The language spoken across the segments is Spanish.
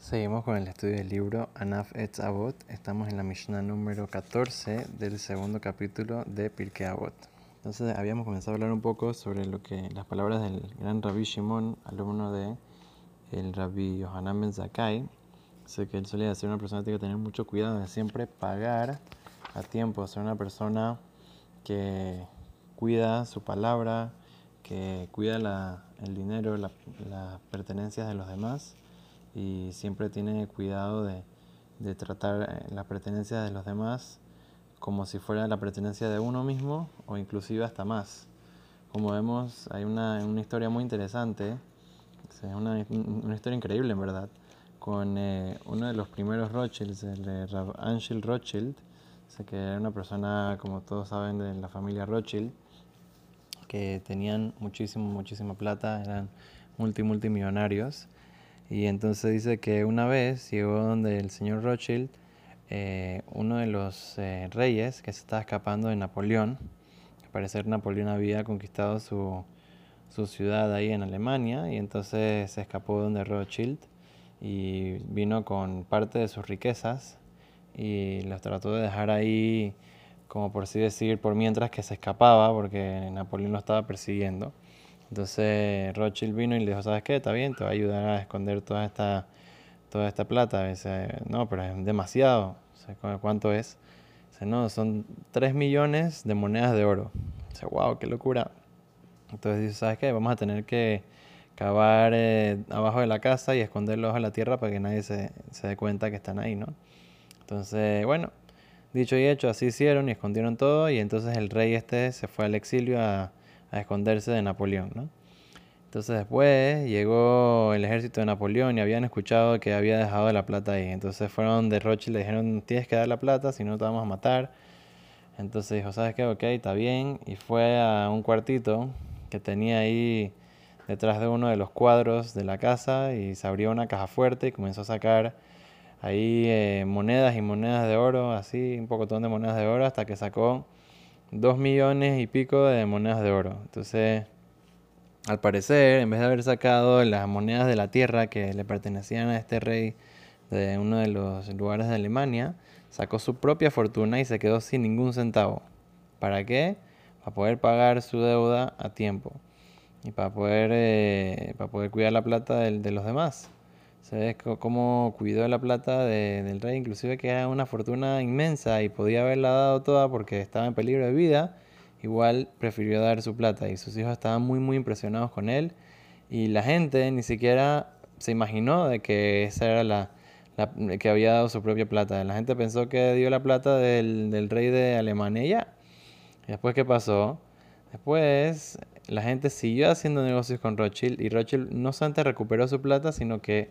Seguimos con el estudio del libro Anaf Etz Avot. Estamos en la Mishnah número 14 del segundo capítulo de Pirkei Avot. Entonces habíamos comenzado a hablar un poco sobre lo que las palabras del gran Rabbi Shimon, alumno de el Rabbi Yohanan Ben Zakai. Sé que él solía ser una persona que tiene que tener mucho cuidado de siempre pagar a tiempo, ser una persona que cuida su palabra, que cuida el dinero, las pertenencias de los demás y siempre tiene cuidado de, de tratar eh, la pertenencia de los demás como si fuera la pertenencia de uno mismo o inclusive hasta más. Como vemos, hay una, una historia muy interesante, es una, una, historia increíble en verdad, con eh, uno de los primeros Rothschilds, el de Angel Rothschild, sé que era una persona, como todos saben, de la familia Rothschild, que tenían muchísimo, muchísima plata, eran multi, multimillonarios y entonces dice que una vez llegó donde el señor Rothschild, eh, uno de los eh, reyes que se estaba escapando de Napoleón, al parecer Napoleón había conquistado su, su ciudad ahí en Alemania y entonces se escapó donde Rothschild y vino con parte de sus riquezas y los trató de dejar ahí como por así decir por mientras que se escapaba porque Napoleón lo estaba persiguiendo. Entonces Rothschild vino y le dijo, ¿sabes qué? Está bien, te va a ayudar a esconder toda esta, toda esta plata. Dice, no, pero es demasiado. ¿Cuánto es? Dice, no, son 3 millones de monedas de oro. Dice, wow, qué locura. Entonces dice, ¿sabes qué? Vamos a tener que cavar eh, abajo de la casa y esconderlos a la tierra para que nadie se, se dé cuenta que están ahí, ¿no? Entonces, bueno, dicho y hecho, así hicieron y escondieron todo y entonces el rey este se fue al exilio a a esconderse de Napoleón. ¿no? Entonces después llegó el ejército de Napoleón y habían escuchado que había dejado la plata ahí. Entonces fueron de Rothschild y le dijeron, tienes que dar la plata, si no te vamos a matar. Entonces dijo, ¿sabes qué? Ok, está bien. Y fue a un cuartito que tenía ahí detrás de uno de los cuadros de la casa y se abrió una caja fuerte y comenzó a sacar ahí eh, monedas y monedas de oro, así, un pocotón de monedas de oro, hasta que sacó dos millones y pico de monedas de oro. Entonces, al parecer, en vez de haber sacado las monedas de la tierra que le pertenecían a este rey de uno de los lugares de Alemania, sacó su propia fortuna y se quedó sin ningún centavo. ¿Para qué? Para poder pagar su deuda a tiempo y para poder, eh, para poder cuidar la plata de los demás. Se ve cómo cuidó la plata del rey, inclusive que era una fortuna inmensa y podía haberla dado toda porque estaba en peligro de vida. Igual prefirió dar su plata y sus hijos estaban muy muy impresionados con él y la gente ni siquiera se imaginó de que esa era la, que había dado su propia plata. La gente pensó que dio la plata del, del rey de Alemania ya. ¿Y después qué pasó? Después la gente siguió haciendo negocios con Rothschild y Rothschild no solamente recuperó su plata, sino que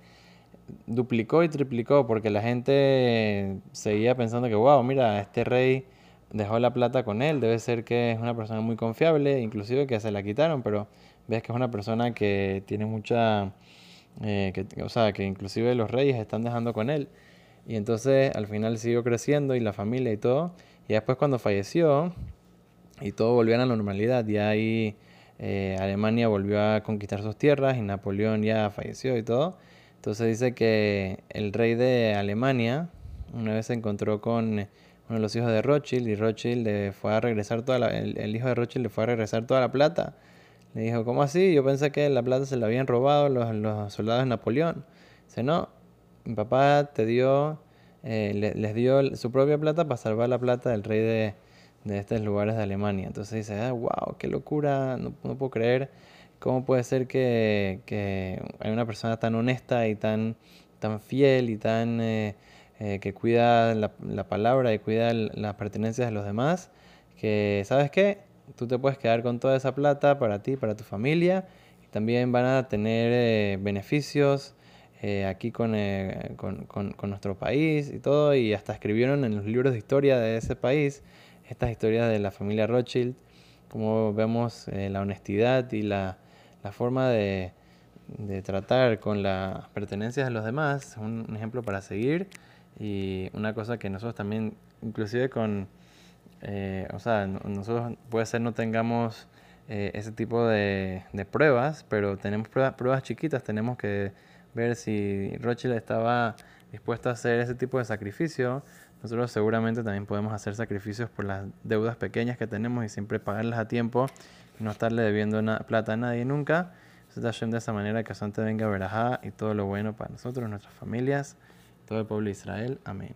duplicó y triplicó porque la gente seguía pensando que, wow, mira, este rey dejó la plata con él, debe ser que es una persona muy confiable, inclusive que se la quitaron, pero ves que es una persona que tiene mucha, eh, que, o sea, que inclusive los reyes están dejando con él. Y entonces al final siguió creciendo y la familia y todo. Y después cuando falleció y todo volvió a la normalidad, y ahí eh, Alemania volvió a conquistar sus tierras y Napoleón ya falleció y todo entonces dice que el rey de Alemania una vez se encontró con uno de los hijos de Rothschild y Rothschild le fue a regresar toda la, el, hijo de Rothschild le fue a regresar toda la plata. Le dijo, ¿cómo así? Yo pensé que la plata se la habían robado los, los soldados de Napoleón. Dice, no, mi papá te dio, eh, les dio su propia plata para salvar la plata del rey de, de estos lugares de Alemania. Entonces dice, ah, wow, qué locura, no, no puedo creer ¿Cómo puede ser que, que hay una persona tan honesta y tan, tan fiel y tan eh, eh, que cuida la, la, palabra y cuida las pertenencias de los demás? Que, ¿sabes qué? Tú te puedes quedar con toda esa plata para ti, para tu familia, y también van a tener eh, beneficios aquí con, con, con, con, nuestro país y todo, y hasta escribieron en los libros de historia de ese país estas historias de la familia Rothschild, como vemos la honestidad y la la forma de, de tratar con las pertenencias de los demás, un, un, ejemplo para seguir. Y una cosa que nosotros también, inclusive con, eh, o sea, nosotros puede ser no tengamos eh, ese tipo de, de, pruebas, pero tenemos pruebas, pruebas chiquitas, tenemos que ver si Rochelle estaba dispuesto a hacer ese tipo de sacrificio. Nosotros seguramente también podemos hacer sacrificios por las deudas pequeñas que tenemos y siempre pagarlas a tiempo no estarle debiendo plata a nadie nunca. de esa manera que Santa venga verajá y todo lo bueno para nosotros, nuestras familias, todo el pueblo de Israel. Amén.